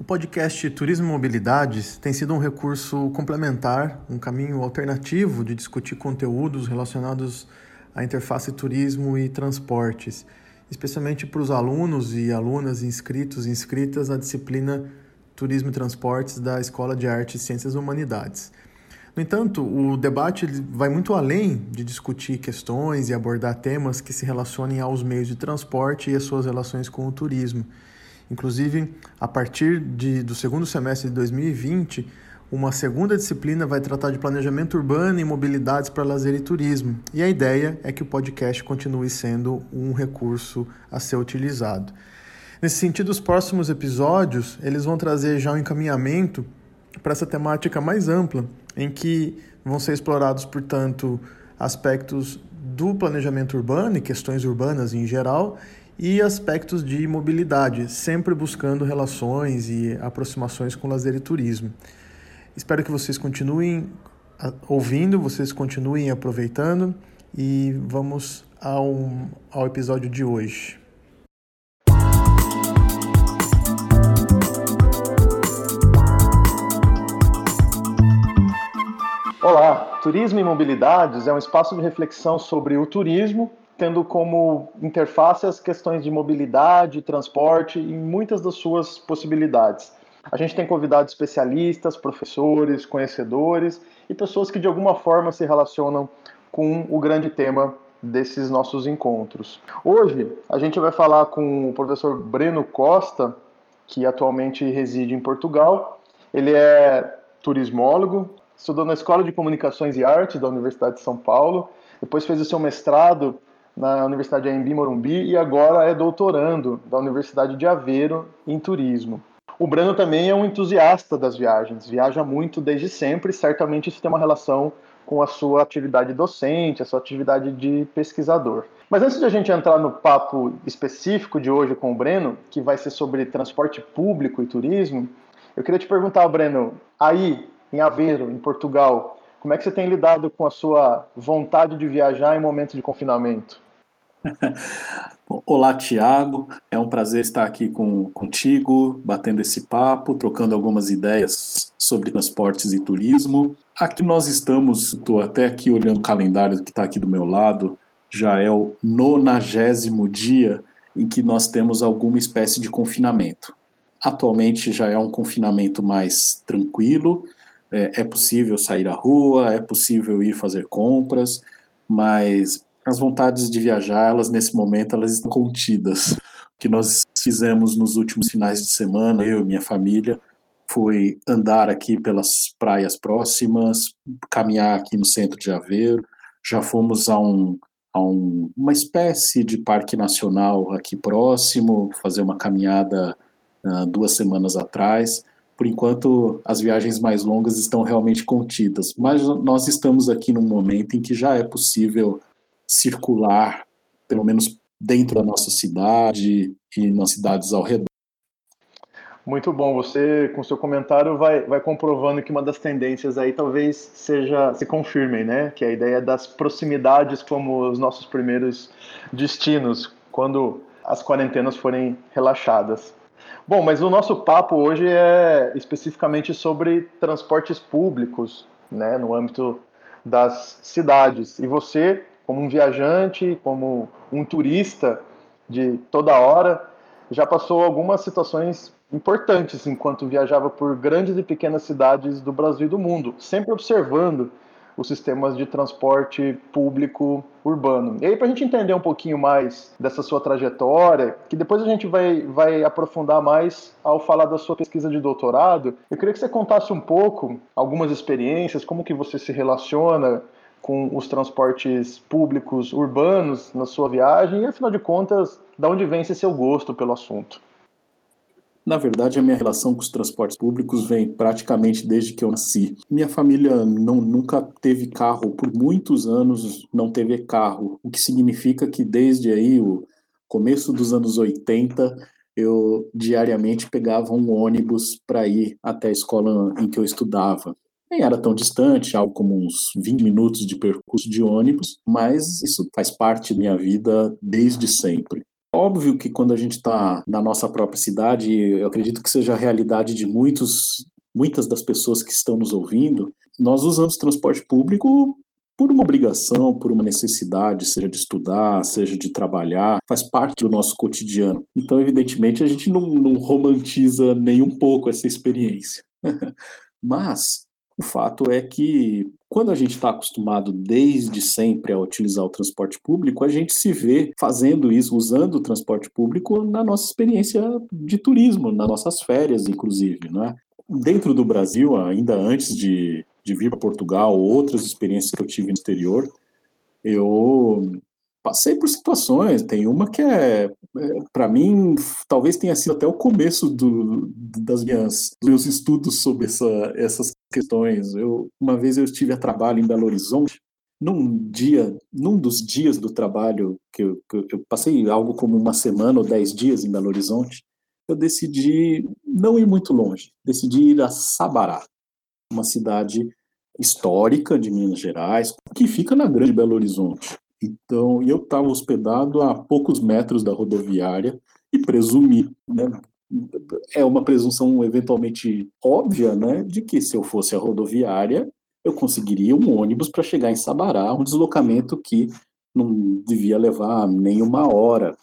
O podcast Turismo e Mobilidades tem sido um recurso complementar, um caminho alternativo de discutir conteúdos relacionados à interface turismo e transportes, especialmente para os alunos e alunas inscritos e inscritas na disciplina Turismo e Transportes da Escola de Artes, Ciências e Humanidades. No entanto, o debate vai muito além de discutir questões e abordar temas que se relacionem aos meios de transporte e as suas relações com o turismo. Inclusive, a partir de, do segundo semestre de 2020, uma segunda disciplina vai tratar de planejamento urbano e mobilidades para lazer e turismo. E a ideia é que o podcast continue sendo um recurso a ser utilizado. Nesse sentido, os próximos episódios, eles vão trazer já um encaminhamento para essa temática mais ampla, em que vão ser explorados, portanto, aspectos do planejamento urbano e questões urbanas em geral e aspectos de mobilidade, sempre buscando relações e aproximações com lazer e turismo. Espero que vocês continuem ouvindo, vocês continuem aproveitando e vamos ao, ao episódio de hoje. Olá, Turismo e Mobilidades é um espaço de reflexão sobre o turismo tendo como interface as questões de mobilidade, transporte e muitas das suas possibilidades. A gente tem convidado especialistas, professores, conhecedores e pessoas que de alguma forma se relacionam com o grande tema desses nossos encontros. Hoje a gente vai falar com o professor Breno Costa, que atualmente reside em Portugal. Ele é turismólogo, estudou na Escola de Comunicações e Artes da Universidade de São Paulo, depois fez o seu mestrado na Universidade de Embi Morumbi e agora é doutorando da Universidade de Aveiro em turismo. O Breno também é um entusiasta das viagens, viaja muito desde sempre, certamente isso tem uma relação com a sua atividade docente, a sua atividade de pesquisador. Mas antes de a gente entrar no papo específico de hoje com o Breno, que vai ser sobre transporte público e turismo, eu queria te perguntar, Breno, aí em Aveiro, em Portugal, como é que você tem lidado com a sua vontade de viajar em momentos de confinamento? Olá, Tiago. É um prazer estar aqui com, contigo, batendo esse papo, trocando algumas ideias sobre transportes e turismo. Aqui nós estamos, estou até aqui olhando o calendário que está aqui do meu lado, já é o nonagésimo dia em que nós temos alguma espécie de confinamento. Atualmente já é um confinamento mais tranquilo, é, é possível sair à rua, é possível ir fazer compras, mas as vontades de viajar, elas nesse momento, elas estão contidas. O que nós fizemos nos últimos finais de semana, eu e minha família, foi andar aqui pelas praias próximas, caminhar aqui no centro de Aveiro, já fomos a, um, a um, uma espécie de parque nacional aqui próximo, fazer uma caminhada uh, duas semanas atrás. Por enquanto, as viagens mais longas estão realmente contidas, mas nós estamos aqui num momento em que já é possível circular, pelo menos dentro da nossa cidade e nas cidades ao redor. Muito bom. Você, com seu comentário, vai, vai comprovando que uma das tendências aí talvez seja se confirmem, né? Que é a ideia das proximidades como os nossos primeiros destinos, quando as quarentenas forem relaxadas. Bom, mas o nosso papo hoje é especificamente sobre transportes públicos, né? No âmbito das cidades. E você como um viajante, como um turista de toda hora, já passou algumas situações importantes enquanto viajava por grandes e pequenas cidades do Brasil e do mundo, sempre observando os sistemas de transporte público urbano. E aí, para a gente entender um pouquinho mais dessa sua trajetória, que depois a gente vai, vai aprofundar mais ao falar da sua pesquisa de doutorado, eu queria que você contasse um pouco algumas experiências, como que você se relaciona com os transportes públicos urbanos na sua viagem e, afinal de contas, de onde vem esse seu gosto pelo assunto? Na verdade, a minha relação com os transportes públicos vem praticamente desde que eu nasci. Minha família não, nunca teve carro, por muitos anos não teve carro, o que significa que desde aí o começo dos anos 80 eu diariamente pegava um ônibus para ir até a escola em que eu estudava nem era tão distante, algo como uns 20 minutos de percurso de ônibus, mas isso faz parte da minha vida desde sempre. Óbvio que quando a gente está na nossa própria cidade, eu acredito que seja a realidade de muitos, muitas das pessoas que estão nos ouvindo, nós usamos transporte público por uma obrigação, por uma necessidade, seja de estudar, seja de trabalhar, faz parte do nosso cotidiano. Então, evidentemente, a gente não, não romantiza nem um pouco essa experiência. Mas o fato é que, quando a gente está acostumado desde sempre a utilizar o transporte público, a gente se vê fazendo isso, usando o transporte público na nossa experiência de turismo, nas nossas férias, inclusive. Não é? Dentro do Brasil, ainda antes de de vir para Portugal, outras experiências que eu tive no exterior, eu passei por situações. Tem uma que é, é para mim, talvez tenha sido até o começo do, das minhas dos meus estudos sobre essa, essas questões. Eu uma vez eu estive a trabalho em Belo Horizonte. Num dia, num dos dias do trabalho que eu, que eu passei algo como uma semana ou dez dias em Belo Horizonte, eu decidi não ir muito longe. Decidi ir a Sabará, uma cidade histórica de Minas Gerais, que fica na Grande Belo Horizonte. Então, eu estava hospedado a poucos metros da rodoviária e presumi, né, é uma presunção eventualmente óbvia, né, de que se eu fosse a rodoviária, eu conseguiria um ônibus para chegar em Sabará, um deslocamento que não devia levar nem uma hora.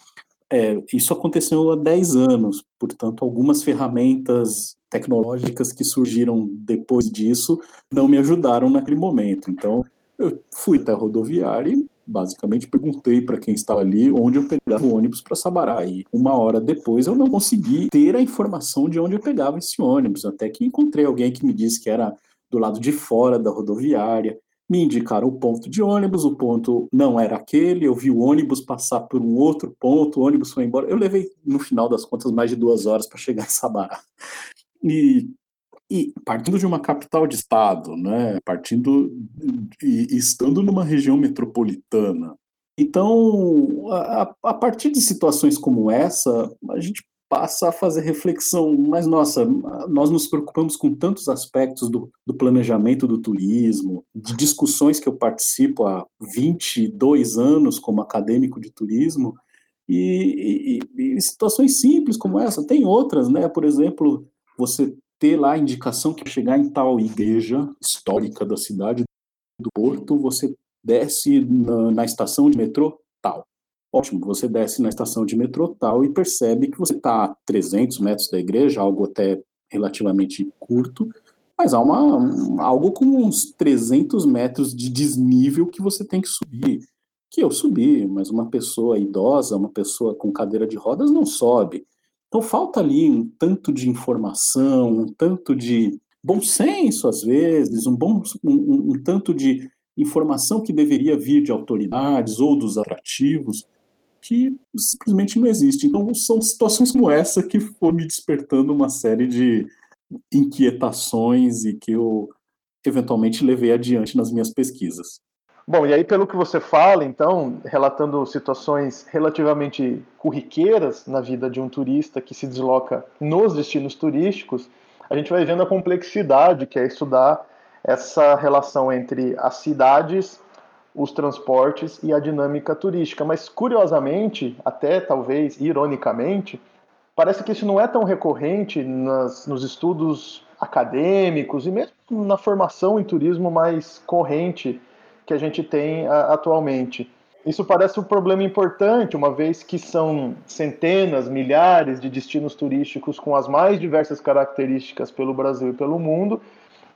É, isso aconteceu há 10 anos, portanto, algumas ferramentas tecnológicas que surgiram depois disso não me ajudaram naquele momento. Então, eu fui até a rodoviária e basicamente perguntei para quem estava ali onde eu pegava o ônibus para Sabará. E uma hora depois eu não consegui ter a informação de onde eu pegava esse ônibus, até que encontrei alguém que me disse que era do lado de fora da rodoviária me indicaram o ponto de ônibus, o ponto não era aquele, eu vi o ônibus passar por um outro ponto, o ônibus foi embora. Eu levei, no final das contas, mais de duas horas para chegar em Sabará. E, e, partindo de uma capital de estado, né, partindo e estando numa região metropolitana. Então, a, a partir de situações como essa, a gente passa a fazer reflexão, mas nossa, nós nos preocupamos com tantos aspectos do, do, planejamento do turismo, de discussões que eu participo há 22 anos como acadêmico de turismo, e, e, e situações simples como essa, tem outras, né? Por exemplo, você ter lá a indicação que chegar em tal igreja histórica da cidade do Porto, você desce na, na estação de metrô tal. Ótimo, você desce na estação de metrô tal e percebe que você está a 300 metros da igreja, algo até relativamente curto, mas há uma, um, algo como uns 300 metros de desnível que você tem que subir. Que eu subi, mas uma pessoa idosa, uma pessoa com cadeira de rodas não sobe. Então falta ali um tanto de informação, um tanto de bom senso às vezes, um bom um, um tanto de informação que deveria vir de autoridades ou dos atrativos que simplesmente não existe. Então, são situações como essa que foram me despertando uma série de inquietações e que eu eventualmente levei adiante nas minhas pesquisas. Bom, e aí, pelo que você fala, então, relatando situações relativamente corriqueiras na vida de um turista que se desloca nos destinos turísticos, a gente vai vendo a complexidade que é estudar essa relação entre as cidades os transportes e a dinâmica turística. Mas, curiosamente, até talvez ironicamente, parece que isso não é tão recorrente nas, nos estudos acadêmicos e mesmo na formação em turismo mais corrente que a gente tem a, atualmente. Isso parece um problema importante, uma vez que são centenas, milhares de destinos turísticos com as mais diversas características pelo Brasil e pelo mundo,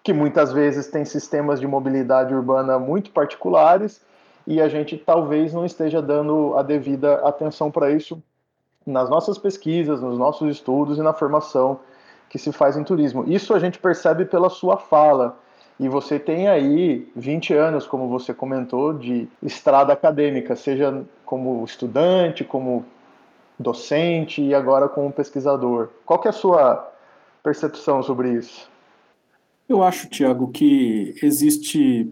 que muitas vezes tem sistemas de mobilidade urbana muito particulares e a gente talvez não esteja dando a devida atenção para isso nas nossas pesquisas, nos nossos estudos e na formação que se faz em turismo. Isso a gente percebe pela sua fala. E você tem aí 20 anos, como você comentou, de estrada acadêmica, seja como estudante, como docente e agora como pesquisador. Qual é a sua percepção sobre isso? Eu acho, Tiago, que existe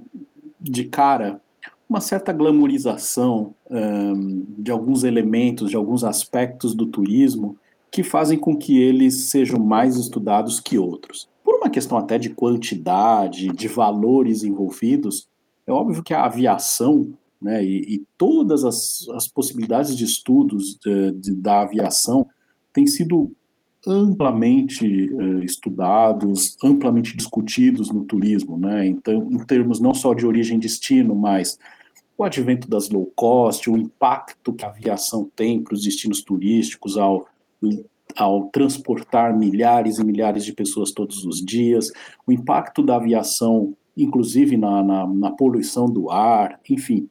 de cara uma certa glamorização um, de alguns elementos, de alguns aspectos do turismo que fazem com que eles sejam mais estudados que outros. Uma questão até de quantidade, de valores envolvidos, é óbvio que a aviação né, e, e todas as, as, possibilidades de estudos de, de, da aviação têm sido amplamente uh, estudados, amplamente discutidos no turismo, né, então, em termos não só de origem e destino, mas o advento das low cost, o impacto que a aviação tem para os destinos turísticos ao, ao transportar milhares e milhares de pessoas todos os dias, o impacto da aviação, inclusive na, na, na poluição do ar, enfim,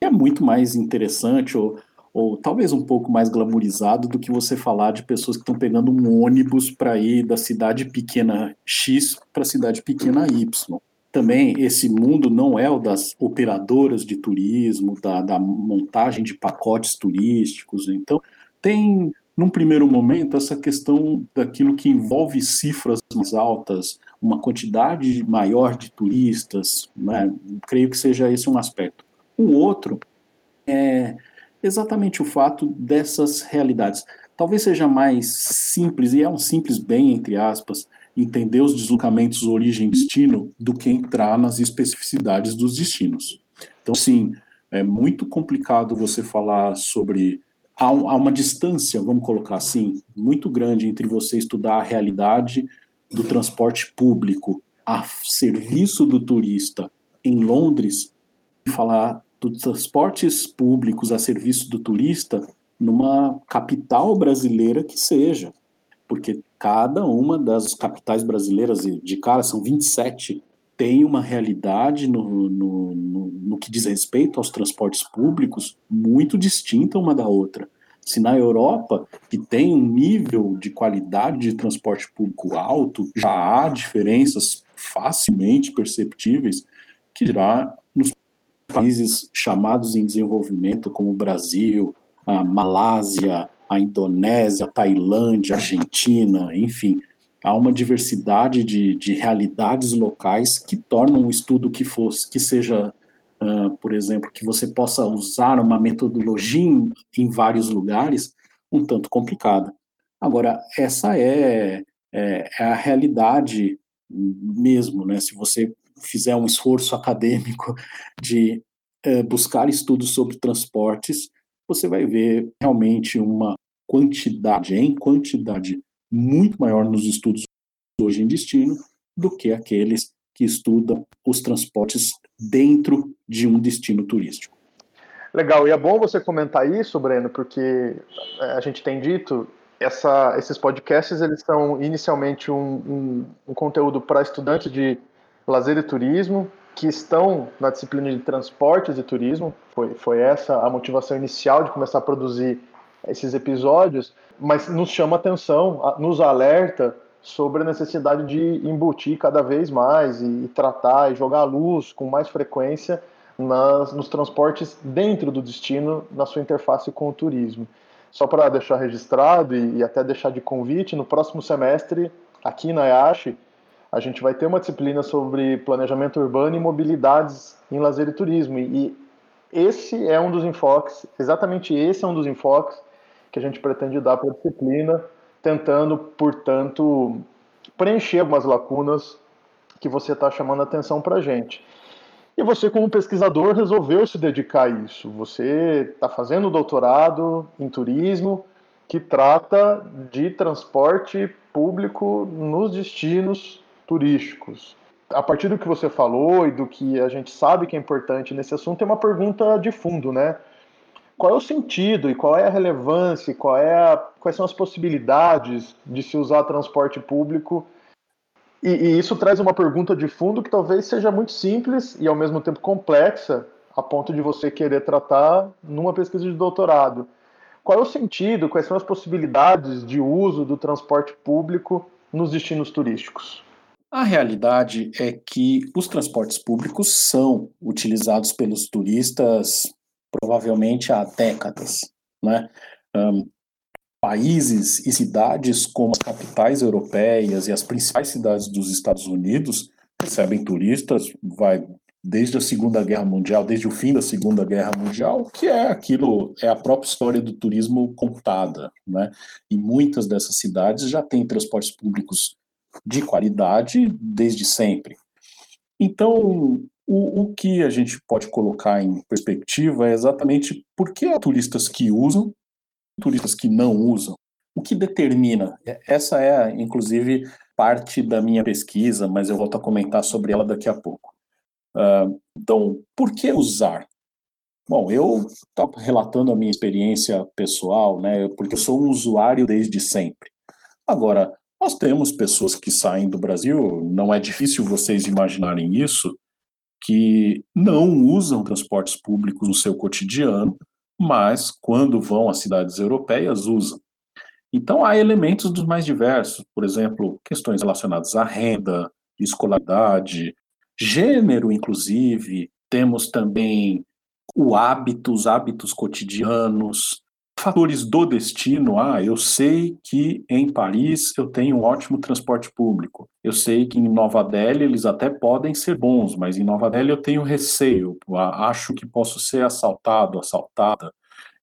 é muito mais interessante ou, ou talvez um pouco mais glamourizado do que você falar de pessoas que estão pegando um ônibus para ir da cidade pequena X para a cidade pequena Y também esse mundo não é o das operadoras de turismo, da, da montagem de pacotes turísticos. Então, tem, num primeiro momento, essa questão daquilo que envolve cifras mais altas, uma quantidade maior de turistas, né? creio que seja esse um aspecto. O outro é exatamente o fato dessas realidades. Talvez seja mais simples, e é um simples bem, entre aspas, entender os deslocamentos origem e destino do que entrar nas especificidades dos destinos. Então, sim, é muito complicado você falar sobre. Há, uma distância, vamos colocar assim, muito grande entre você estudar a realidade do transporte público a serviço do turista em Londres e falar dos transportes públicos a serviço do turista numa capital brasileira que seja porque cada uma das capitais brasileiras, de cara são 27, tem uma realidade no, no, no, no que diz respeito aos transportes públicos muito distinta uma da outra. Se na Europa, que tem um nível de qualidade de transporte público alto, já há diferenças facilmente perceptíveis, que dirá nos países chamados em desenvolvimento, como o Brasil, a Malásia, a Indonésia, a Tailândia, a Argentina, enfim, há uma diversidade de, de realidades locais que tornam o estudo que fosse que seja, uh, por exemplo, que você possa usar uma metodologia em, em, vários lugares, um tanto complicada. Agora, essa é, é, é a realidade mesmo, né? Se você fizer um esforço acadêmico de uh, buscar estudos sobre transportes, você vai ver realmente uma quantidade, em quantidade muito maior nos estudos hoje em destino do que aqueles que estudam os transportes dentro de um destino turístico. Legal, e é bom você comentar isso, Breno, porque é, a gente tem dito essa, esses podcasts eles são inicialmente um, um, um conteúdo para estudantes de lazer e turismo que estão na disciplina de transportes e turismo. Foi, foi essa a motivação inicial de começar a produzir esses episódios, mas nos chama atenção, nos alerta sobre a necessidade de embutir cada vez mais e, tratar e jogar a luz com mais frequência nas, nos transportes dentro do destino, na sua interface com o turismo. Só para deixar registrado e, e, até deixar de convite, no próximo semestre, aqui na IASH, a gente vai ter uma disciplina sobre planejamento urbano e mobilidades em lazer e turismo. E esse é um dos enfoques, exatamente esse é um dos enfoques que a gente pretende dar para a disciplina, tentando, portanto, preencher algumas lacunas que você está chamando a atenção para a gente. E você, como pesquisador, resolveu se dedicar a isso. Você está fazendo doutorado em turismo que trata de transporte público nos destinos turísticos. A partir do que você falou e do que a gente sabe que é importante nesse assunto, tem uma pergunta de fundo, né? Qual é o sentido e qual é a relevância, qual é a, quais são as possibilidades de se usar transporte público. E, e, isso traz uma pergunta de fundo que talvez seja muito simples e ao mesmo tempo complexa, a ponto de você querer tratar numa pesquisa de doutorado. Qual é o sentido, quais são as possibilidades de uso do transporte público nos destinos turísticos? A realidade é que os transportes públicos são utilizados pelos turistas provavelmente há décadas. Né? Um, países e cidades como as capitais europeias e as principais cidades dos Estados Unidos recebem turistas, vai desde a Segunda Guerra Mundial, desde o fim da Segunda Guerra Mundial, que é aquilo, é a própria história do turismo contada, né? E muitas dessas cidades já têm transportes públicos de qualidade desde sempre. Então, o, o que a gente pode colocar em perspectiva é exatamente por que há turistas que usam, turistas que não usam. O que determina? Essa é, inclusive, parte da minha pesquisa, mas eu volto a comentar sobre ela daqui a pouco. Uh, então, por que usar? Bom, eu estou relatando a minha experiência pessoal, né, porque eu sou um usuário desde sempre. Agora, nós temos pessoas que saem do Brasil, não é difícil vocês imaginarem isso, que não usam transportes públicos no seu cotidiano, mas quando vão às cidades europeias usam. Então há elementos dos mais diversos, por exemplo, questões relacionadas à renda, escolaridade, gênero, inclusive. Temos também o hábito, os hábitos cotidianos, fatores do destino. Ah, eu sei que em Paris eu tenho um ótimo transporte público. Eu sei que em Nova Delhi eles até podem ser bons, mas em Nova Delhi eu tenho receio, acho que posso ser assaltado, assaltada.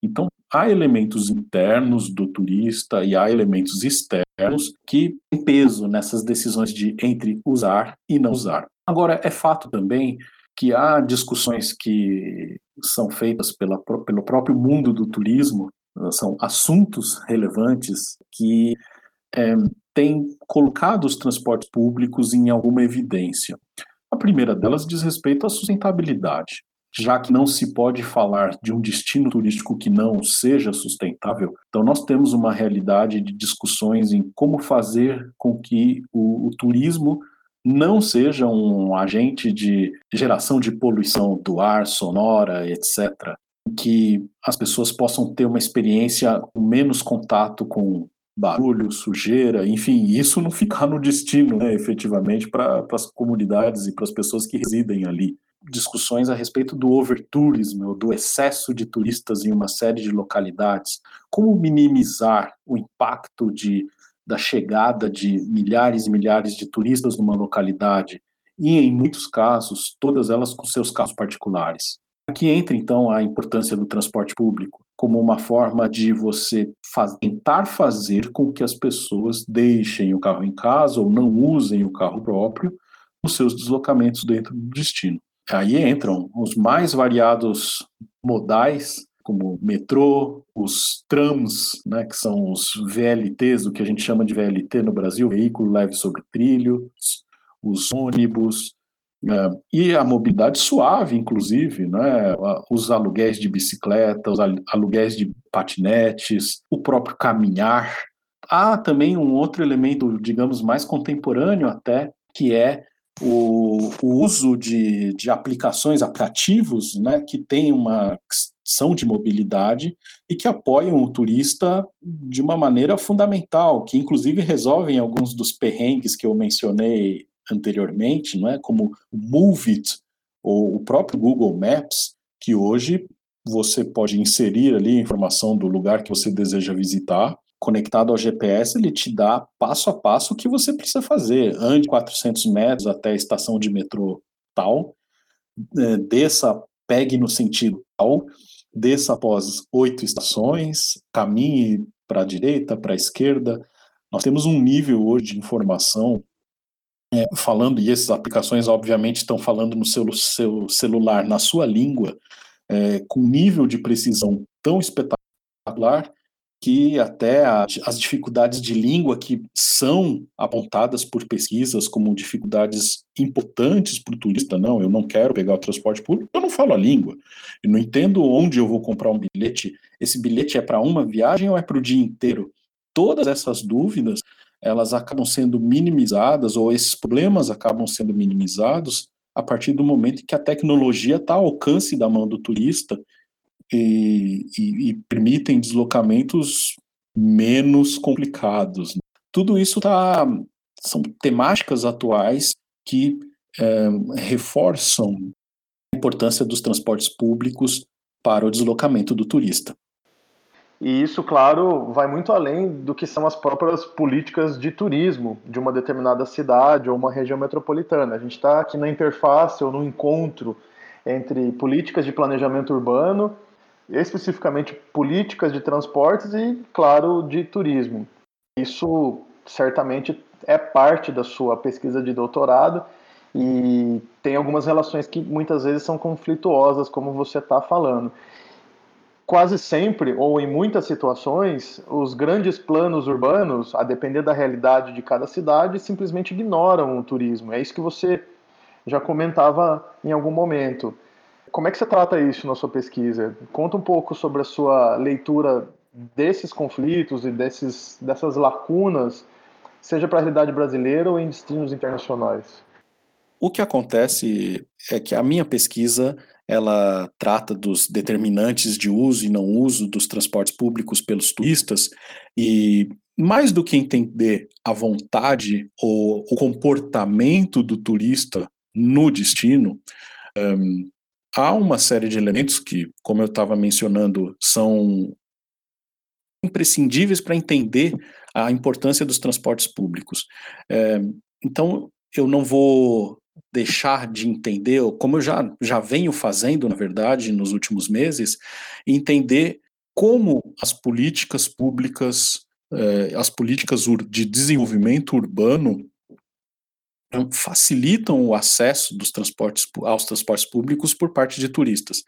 Então, há elementos internos do turista e há elementos externos que têm peso nessas decisões de entre usar e não usar. Agora, é fato também que há discussões que são feitas pela, pelo próprio mundo do turismo, são assuntos relevantes que é, têm colocado os transportes públicos em alguma evidência. A primeira delas diz respeito à sustentabilidade já que não se pode falar de um destino turístico que não seja sustentável, então nós temos uma realidade de discussões em como fazer com que o, o turismo não seja um agente de geração de poluição do ar, sonora, etc. Que as pessoas possam ter uma experiência com menos contato com barulho, sujeira, enfim, isso não ficar no destino, né, efetivamente, para as comunidades e para as pessoas que residem ali. Discussões a respeito do overtourism, do excesso de turistas em uma série de localidades, como minimizar o impacto de, da chegada de milhares e milhares de turistas numa localidade, e em muitos casos, todas elas com seus carros particulares. Aqui entra então a importância do transporte público como uma forma de você faz, tentar fazer com que as pessoas deixem o carro em casa ou não usem o carro próprio nos seus deslocamentos dentro do destino. Aí entram os mais variados modais, como metrô, os trams, né, que são os VLTs, o que a gente chama de VLT no Brasil, veículo leve sobre trilhos, os ônibus, e a mobilidade suave, inclusive, né, os aluguéis de bicicleta, os aluguéis de patinetes, o próprio caminhar. Há também um outro elemento, digamos, mais contemporâneo até, que é o, o uso de, de aplicações, aplicativos, né, que têm uma são de mobilidade e que apoiam o turista de uma maneira fundamental, que inclusive resolvem alguns dos perrengues que eu mencionei anteriormente, não é? como o Move It ou o próprio Google Maps, que hoje você pode inserir ali a informação do lugar que você deseja visitar conectado ao GPS, ele te dá passo a passo o que você precisa fazer. Ande 400 metros até a estação de metrô tal, é, desça, pegue no sentido tal, desça após oito estações, caminhe para a direita, para a esquerda. Nós temos um nível hoje de informação é, falando, e essas aplicações obviamente estão falando no seu, seu celular, na sua língua, é, com nível de precisão tão espetacular que até a, as dificuldades de língua que são apontadas por pesquisas como dificuldades importantes para o turista, não, eu não quero pegar o transporte público, eu não falo a língua, eu não entendo onde eu vou comprar um bilhete, esse bilhete é para uma viagem ou é para o dia inteiro? Todas essas dúvidas, elas acabam sendo minimizadas, ou esses problemas acabam sendo minimizados a partir do momento que a tecnologia está ao alcance da mão do turista e, e, e permitem deslocamentos menos complicados. Tudo isso tá, são temáticas atuais que é, reforçam a importância dos transportes públicos para o deslocamento do turista. E isso, claro, vai muito além do que são as próprias políticas de turismo de uma determinada cidade ou uma região metropolitana. A gente está aqui na interface ou no encontro entre políticas de planejamento urbano especificamente políticas de transportes e, claro, de turismo. Isso certamente é parte da sua pesquisa de doutorado e tem algumas relações que muitas vezes são conflituosas, como você está falando. Quase sempre, ou em muitas situações, os grandes planos urbanos, a depender da realidade de cada cidade, simplesmente ignoram o turismo. É isso que você já comentava em algum momento. Como é que você trata isso na sua pesquisa? Conta um pouco sobre a sua leitura desses conflitos e desses, dessas lacunas, seja para a realidade brasileira ou em destinos internacionais. O que acontece é que a minha pesquisa ela trata dos determinantes de uso e não uso dos transportes públicos pelos turistas e mais do que entender a vontade ou o comportamento do turista no destino, um, há uma série de elementos que, como eu estava mencionando, são imprescindíveis para entender a importância dos transportes públicos. É, então, eu não vou deixar de entender, como eu já, já venho fazendo, na verdade, nos últimos meses, entender como as políticas públicas, é, as políticas de desenvolvimento urbano facilitam o acesso dos transportes aos transportes públicos por parte de turistas.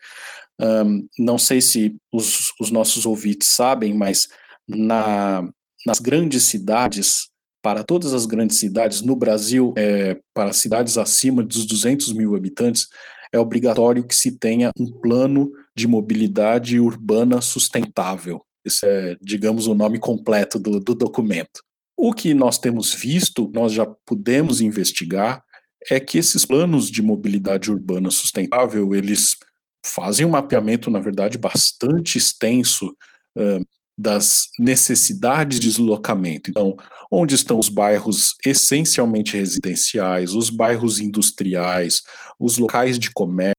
Um, não sei se os, os, nossos ouvintes sabem, mas na, nas grandes cidades, para todas as grandes cidades no Brasil, é, para cidades acima dos 200 mil habitantes, é obrigatório que se tenha um plano de mobilidade urbana sustentável. Esse é, digamos, o nome completo do, do documento. O que nós temos visto, nós já pudemos investigar, é que esses planos de mobilidade urbana sustentável, eles fazem um mapeamento, na verdade, bastante extenso uh, das necessidades de deslocamento. Então, onde estão os bairros essencialmente residenciais, os bairros industriais, os locais de comércio,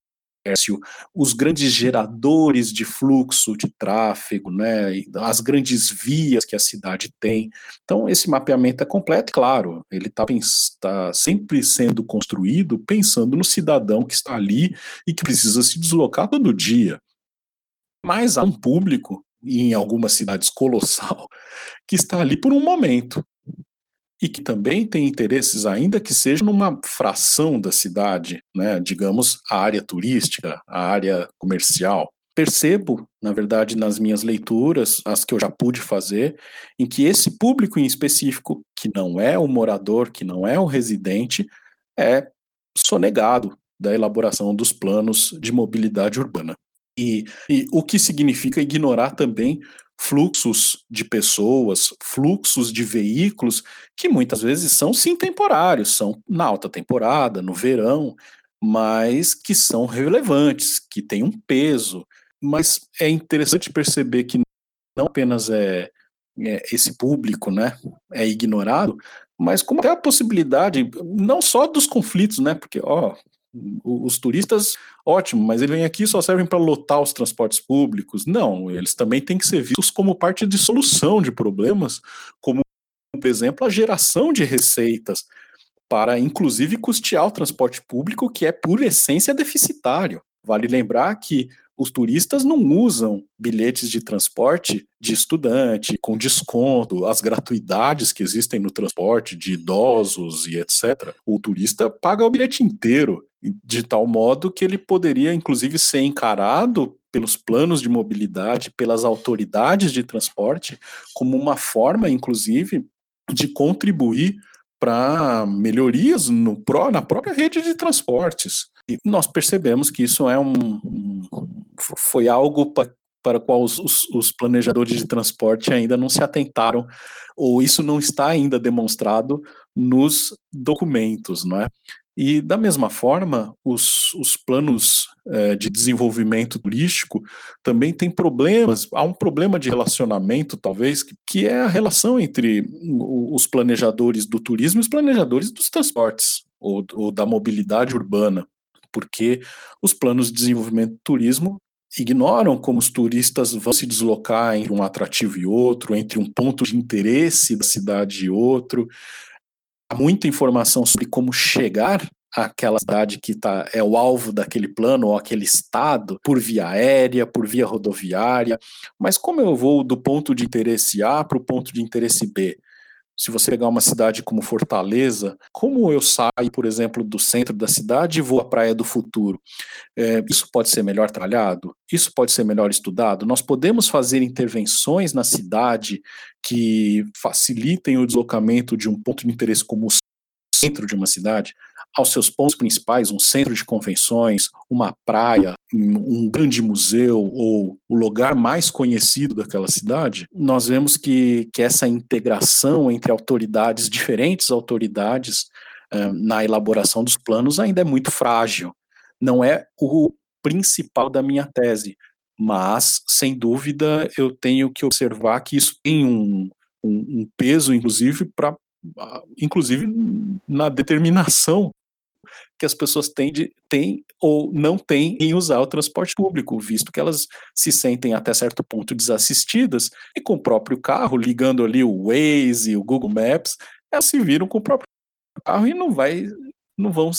os grandes geradores de fluxo de tráfego, né, as grandes vias que a cidade tem. Então, esse mapeamento é completo, claro, ele está tá sempre sendo construído pensando no cidadão que está ali e que precisa se deslocar todo dia. Mas há um público, em algumas cidades colossal, que está ali por um momento e que também tem interesses, ainda que seja numa fração da cidade, né, digamos, a área turística, a área comercial. Percebo, na verdade, nas minhas leituras, as que eu já pude fazer, em que esse público em específico, que não é o morador, que não é o residente, é sonegado da elaboração dos planos de mobilidade urbana. E, e o que significa ignorar também fluxos de pessoas, fluxos de veículos, que muitas vezes são sim temporários, são na alta temporada, no verão, mas que são relevantes, que têm um peso. Mas é interessante perceber que não apenas é, é esse público, né, é ignorado, mas como até a possibilidade, não só dos conflitos, né, porque, ó, os turistas, ótimo, mas eles vêm aqui só servem para lotar os transportes públicos. Não, eles também têm que ser vistos como parte de solução de problemas, como, por exemplo, a geração de receitas para, inclusive, custear o transporte público, que é, por essência, deficitário. Vale lembrar que os turistas não usam bilhetes de transporte de estudante, com desconto, as gratuidades que existem no transporte de idosos e etc. O turista paga o bilhete inteiro, de tal modo que ele poderia, inclusive, ser encarado pelos planos de mobilidade, pelas autoridades de transporte, como uma forma, inclusive, de contribuir para melhorias no, na própria rede de transportes. E nós percebemos que isso é um, foi algo para, para o qual os, os, os, planejadores de transporte ainda não se atentaram, ou isso não está ainda demonstrado nos documentos, não é? E, da mesma forma, os, os planos é, de desenvolvimento turístico também têm problemas. Há um problema de relacionamento, talvez, que, que é a relação entre os planejadores do turismo e os planejadores dos transportes, ou, ou da mobilidade urbana, porque os planos de desenvolvimento do turismo ignoram como os turistas vão se deslocar entre um atrativo e outro, entre um ponto de interesse da cidade e outro muita informação sobre como chegar àquela cidade que tá, é o alvo daquele plano ou aquele estado, por via aérea, por via rodoviária. Mas como eu vou do ponto de interesse A para o ponto de interesse B? Se você pegar uma cidade como Fortaleza, como eu saio, por exemplo, do centro da cidade e vou à Praia do Futuro? É, isso pode ser melhor trabalhado? Isso pode ser melhor estudado? Nós podemos fazer intervenções na cidade que facilitem o deslocamento de um ponto de interesse como o centro de uma cidade? Aos seus pontos principais, um centro de convenções, uma praia, um grande museu ou o lugar mais conhecido daquela cidade, nós vemos que, que essa integração entre autoridades, diferentes autoridades, uh, na elaboração dos planos ainda é muito frágil. Não é o principal da minha tese, mas, sem dúvida, eu tenho que observar que isso tem um, um, um peso, inclusive, para inclusive na determinação que as pessoas têm, de, têm ou não têm em usar o transporte público, visto que elas se sentem até certo ponto desassistidas e com o próprio carro, ligando ali o Waze, o Google Maps, elas se viram com o próprio carro e não vai, não vão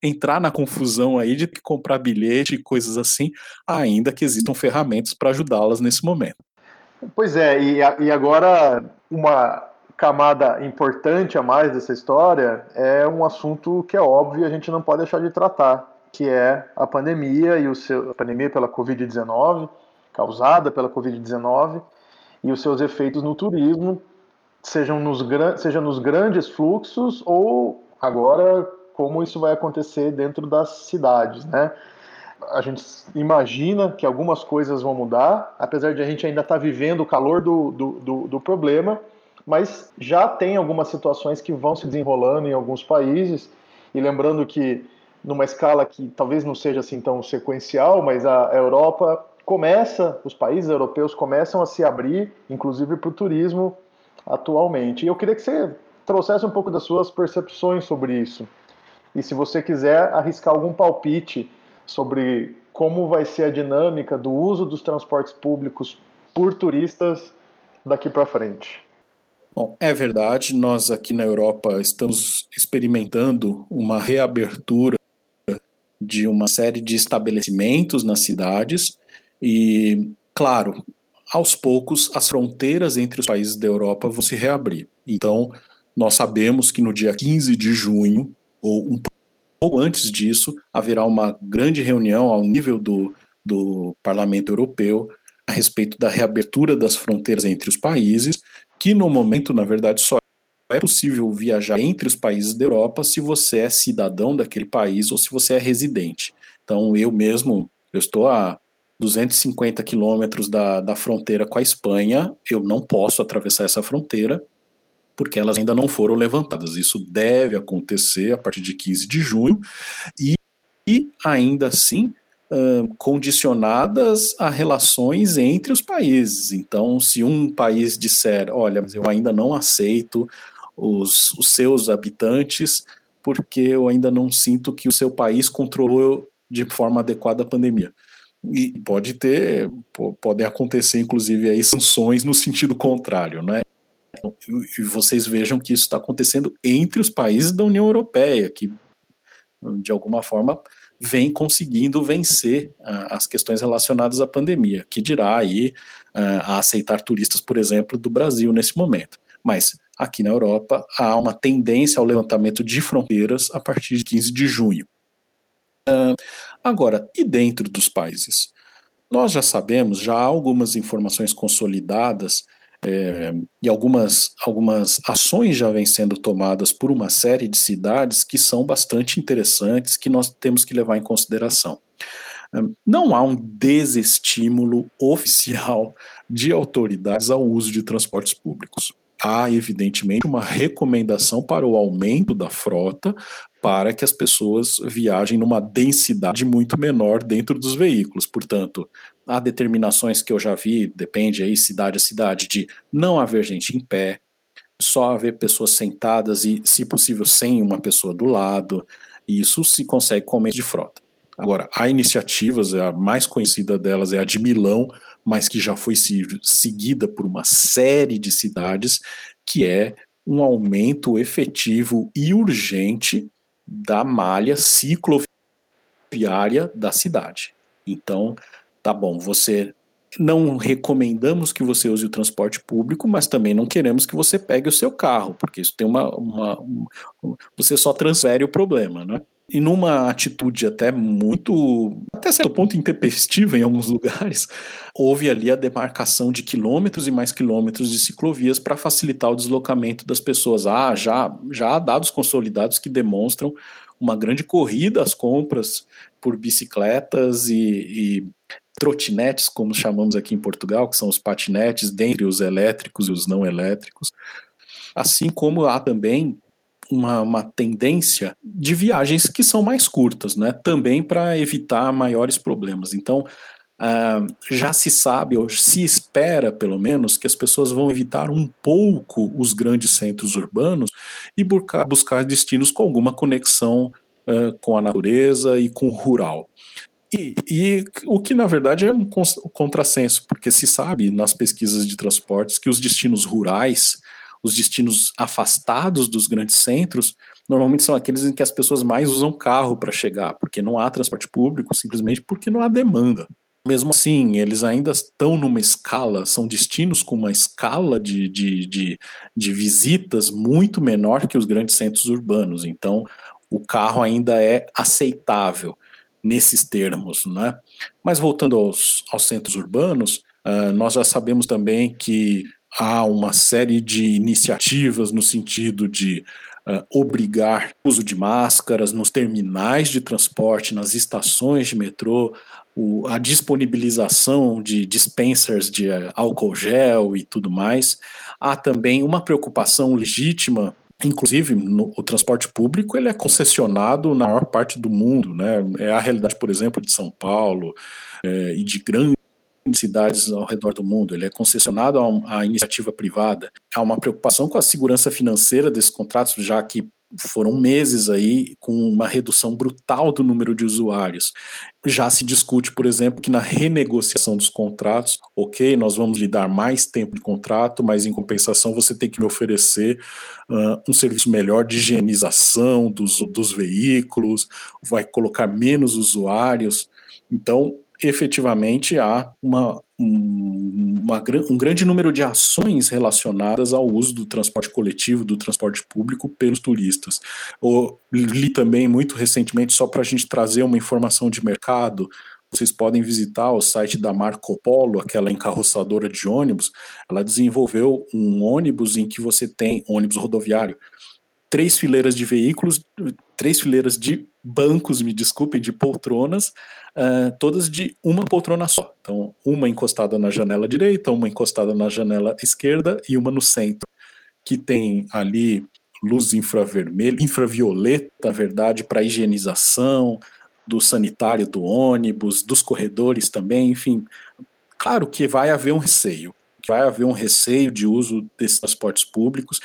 entrar na confusão aí de comprar bilhete e coisas assim, ainda que existam ferramentas para ajudá-las nesse momento. Pois é, e, e agora uma camada importante a mais dessa história é um assunto que é óbvio e a gente não pode deixar de tratar, que é a pandemia e o seu a pandemia pela Covid-19, causada pela Covid-19 e os seus efeitos no turismo, sejam nos, seja nos grandes fluxos ou agora como isso vai acontecer dentro das cidades, né? A gente imagina que algumas coisas vão mudar, apesar de a gente ainda estar tá vivendo o calor do, do, do, do problema, mas já tem algumas situações que vão se desenrolando em alguns países, e lembrando que numa escala que talvez não seja assim tão sequencial, mas a Europa começa, os países europeus começam a se abrir, inclusive para o turismo atualmente. E eu queria que você trouxesse um pouco das suas percepções sobre isso. E se você quiser arriscar algum palpite sobre como vai ser a dinâmica do uso dos transportes públicos por turistas daqui para frente. Bom, é verdade, nós aqui na Europa estamos experimentando uma reabertura de uma série de estabelecimentos nas cidades e, claro, aos poucos as fronteiras entre os países da Europa vão se reabrir. Então, nós sabemos que no dia 15 de junho, ou um pouco antes disso, haverá uma grande reunião ao nível do, do Parlamento Europeu a respeito da reabertura das fronteiras entre os países que no momento, na verdade, só é possível viajar entre os países da Europa se você é cidadão daquele país ou se você é residente. Então, eu mesmo, eu estou a 250 quilômetros da, da fronteira com a Espanha, eu não posso atravessar essa fronteira porque elas ainda não foram levantadas. Isso deve acontecer a partir de 15 de junho e, e ainda assim condicionadas a relações entre os países. Então, se um país disser, olha, mas eu ainda não aceito os, os seus habitantes porque eu ainda não sinto que o seu país controlou de forma adequada a pandemia. E pode ter, podem acontecer, inclusive, aí sanções no sentido contrário, né? E vocês vejam que isso está acontecendo entre os países da União Europeia, que de alguma forma vem conseguindo vencer uh, as questões relacionadas à pandemia, que dirá aí uh, a aceitar turistas, por exemplo, do Brasil nesse momento. Mas aqui na Europa há uma tendência ao levantamento de fronteiras a partir de 15 de junho. Uh, agora, e dentro dos países? Nós já sabemos, já há algumas informações consolidadas é, e algumas, algumas ações já vêm sendo tomadas por uma série de cidades que são bastante interessantes, que nós temos que levar em consideração. É, não há um desestímulo oficial de autoridades ao uso de transportes públicos. Há, evidentemente, uma recomendação para o aumento da frota para que as pessoas viajem numa densidade muito menor dentro dos veículos. Portanto, há determinações que eu já vi, depende aí cidade a cidade, de não haver gente em pé, só haver pessoas sentadas e, se possível, sem uma pessoa do lado. E isso se consegue com de frota. Agora, há iniciativas, a mais conhecida delas é a de Milão, mas que já foi seguida por uma série de cidades, que é um aumento efetivo e urgente da malha cicloviária da cidade. Então, tá bom, você não recomendamos que você use o transporte público, mas também não queremos que você pegue o seu carro, porque isso tem uma, uma, você só transfere o problema, né? E numa atitude até muito, até certo ponto intempestiva em alguns lugares, houve ali a demarcação de quilômetros e mais quilômetros de ciclovias para facilitar o deslocamento das pessoas. Ah, já, já há dados consolidados que demonstram uma grande corrida às compras por bicicletas e, e trotinetes, como chamamos aqui em Portugal, que são os patinetes, dentre os elétricos e os não elétricos. Assim como há também uma, uma tendência de viagens que são mais curtas, né? Também para evitar maiores problemas. Então, uh, já se sabe, ou se espera, pelo menos, que as pessoas vão evitar um pouco os grandes centros urbanos e buscar, buscar destinos com alguma conexão uh, com a natureza e com o rural. E, e, o que na verdade é um contrassenso, porque se sabe nas pesquisas de transportes que os destinos rurais os destinos afastados dos grandes centros, normalmente são aqueles em que as pessoas mais usam carro para chegar, porque não há transporte público, simplesmente porque não há demanda. Mesmo assim, eles ainda estão numa escala, são destinos com uma escala de, de, de, de visitas muito menor que os grandes centros urbanos. Então, o carro ainda é aceitável nesses termos. Né? Mas voltando aos, aos centros urbanos, uh, nós já sabemos também que há uma série de iniciativas no sentido de uh, obrigar uso de máscaras nos terminais de transporte, nas estações de metrô, o, a disponibilização de dispensers de uh, álcool gel e tudo mais. Há também uma preocupação legítima Inclusive, no, o transporte público ele é concessionado na maior parte do mundo. Né? É a realidade, por exemplo, de São Paulo é, e de grandes cidades ao redor do mundo, ele é concessionado à, iniciativa privada. Há uma preocupação com a segurança financeira desses contratos, já que foram meses aí com uma redução brutal do número de usuários. Já se discute, por exemplo, que na renegociação dos contratos, ok, nós vamos lhe dar mais tempo de contrato, mas em compensação você tem que me oferecer uh, um serviço melhor de higienização dos, dos veículos, vai colocar menos usuários. Então, efetivamente há uma, uma, um grande número de ações relacionadas ao uso do transporte coletivo, do transporte público pelos turistas. Eu li também muito recentemente, só para a gente trazer uma informação de mercado, vocês podem visitar o site da Marco Polo, aquela encarroçadora de ônibus. Ela desenvolveu um ônibus em que você tem ônibus rodoviário, três fileiras de veículos, três fileiras de bancos, me desculpem, de poltronas, uh, todas de uma poltrona só. Então, uma encostada na janela direita, uma encostada na janela esquerda e uma no centro, que tem ali luz infravermelha, infravioleta, na verdade, para higienização do sanitário do ônibus, dos corredores também, enfim. Claro que vai haver um receio, vai haver um receio de uso desses transportes públicos.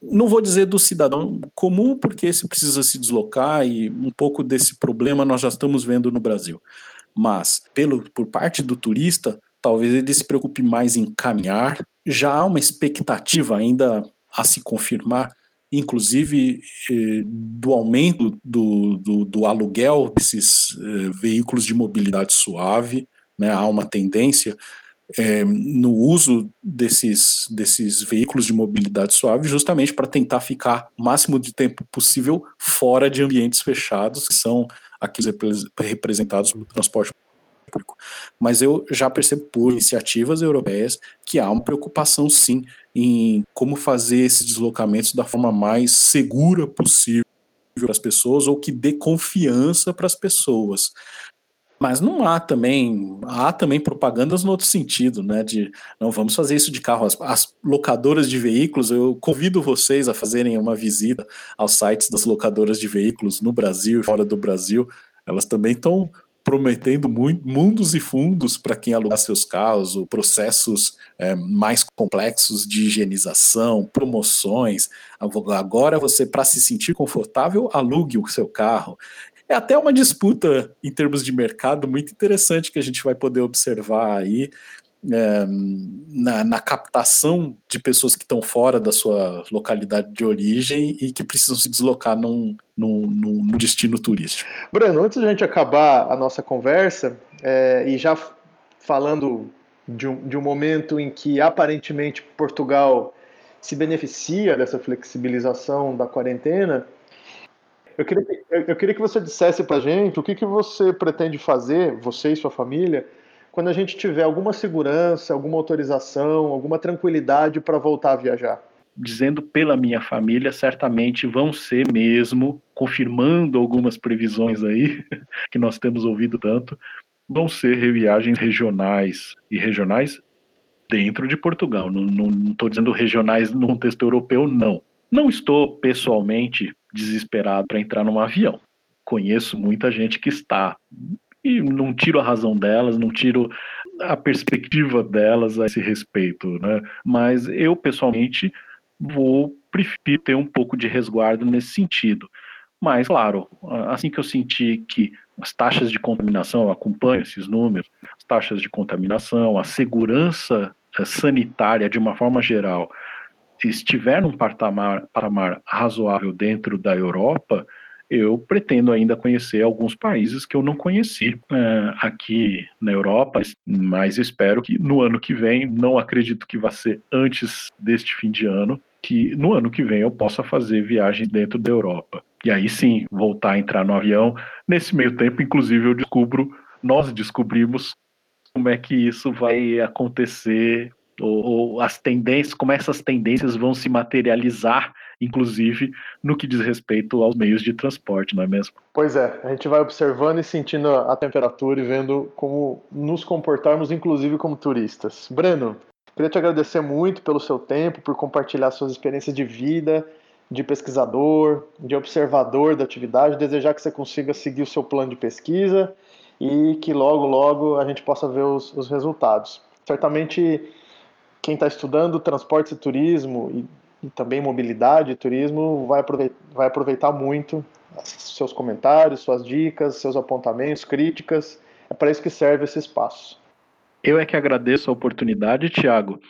Não vou dizer do cidadão comum, porque esse precisa se deslocar e um pouco desse problema nós já estamos vendo no Brasil. Mas, pelo, por parte do turista, talvez ele se preocupe mais em caminhar. Já há uma expectativa ainda a se confirmar, inclusive eh, do aumento do, do, do aluguel desses eh, veículos de mobilidade suave. Né? Há uma tendência é, no uso desses, desses veículos de mobilidade suave, justamente para tentar ficar o máximo de tempo possível fora de ambientes fechados, que são aqueles representados pelo transporte público. Mas eu já percebo por iniciativas europeias que há uma preocupação, sim, em como fazer esses deslocamentos da forma mais segura possível para as pessoas ou que dê confiança para as pessoas. Mas não há também, há também propagandas no outro sentido, né? De não vamos fazer isso de carro. As, as, locadoras de veículos, eu convido vocês a fazerem uma visita aos sites das locadoras de veículos no Brasil e fora do Brasil. Elas também estão prometendo muito, mundos e fundos para quem alugar seus carros, ou processos é, mais complexos de higienização, promoções. Agora você, para se sentir confortável, alugue o seu carro. É até uma disputa em termos de mercado muito interessante que a gente vai poder observar aí é, na, na, captação de pessoas que estão fora da sua localidade de origem e que precisam se deslocar num, num, num destino turístico. Bruno, antes de a gente acabar a nossa conversa, é, e já falando de um, de um momento em que aparentemente Portugal se beneficia dessa flexibilização da quarentena, eu queria, eu queria que você dissesse para a gente o que, que você pretende fazer, você e sua família, quando a gente tiver alguma segurança, alguma autorização, alguma tranquilidade para voltar a viajar dizendo pela minha família, certamente vão ser mesmo, confirmando algumas previsões aí, que nós temos ouvido tanto, vão ser viagens regionais e regionais dentro de Portugal. Não estou dizendo regionais no contexto europeu, não. Não estou pessoalmente desesperado para entrar num avião. Conheço muita gente que está. E não tiro a razão delas, não tiro a perspectiva delas a esse respeito, né? Mas eu, pessoalmente, vou preferir ter um pouco de resguardo nesse sentido. Mas, claro, assim que eu sentir que as taxas de contaminação, eu acompanho esses números, as taxas de contaminação, a segurança eh, sanitária de uma forma geral, estiver num patamar, patamar razoável dentro da Europa, eu pretendo ainda conhecer alguns países que eu não conheci uh, aqui na Europa, mas espero que no ano que vem, não acredito que vá ser antes deste fim de ano, que no ano que vem eu possa fazer viagens dentro da Europa. E aí sim, voltar a entrar no avião. Nesse meio tempo, inclusive, eu descubro, nós descobrimos como é que isso vai acontecer, ou, ou as tendências, como essas tendências vão se materializar, inclusive no que diz respeito aos meios de transporte, não é mesmo? Pois é, a gente vai observando e sentindo a temperatura e vendo como nos comportarmos, inclusive como turistas. Breno, Queria te agradecer muito pelo seu tempo, por compartilhar suas experiências de vida, de pesquisador, de observador da atividade. Desejar que você consiga seguir o seu plano de pesquisa e que logo, logo a gente possa ver os, os resultados. Certamente, quem está estudando transportes e turismo e, e, também mobilidade e turismo vai aproveitar, vai aproveitar muito seus comentários, suas dicas, seus apontamentos, críticas. É para isso que serve esse espaço. Eu é que agradeço a oportunidade, Tiago,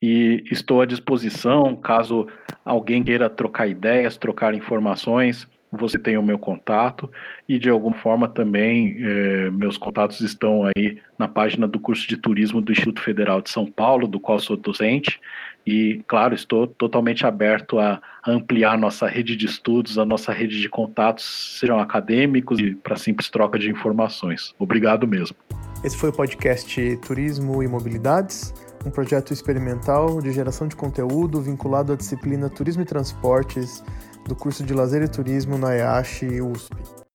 e estou à disposição caso alguém queira trocar ideias, trocar informações. Você tem o meu contato e de alguma forma também eh, meus contatos estão aí na página do curso de turismo do Instituto Federal de São Paulo, do qual sou docente. E, claro, estou totalmente aberto a ampliar nossa rede de estudos, a nossa rede de contatos, sejam acadêmicos e para simples troca de informações. Obrigado mesmo. Esse foi o podcast Turismo e Mobilidades, um projeto experimental de geração de conteúdo vinculado à disciplina Turismo e Transportes do curso de Lazer e Turismo na EASH USP.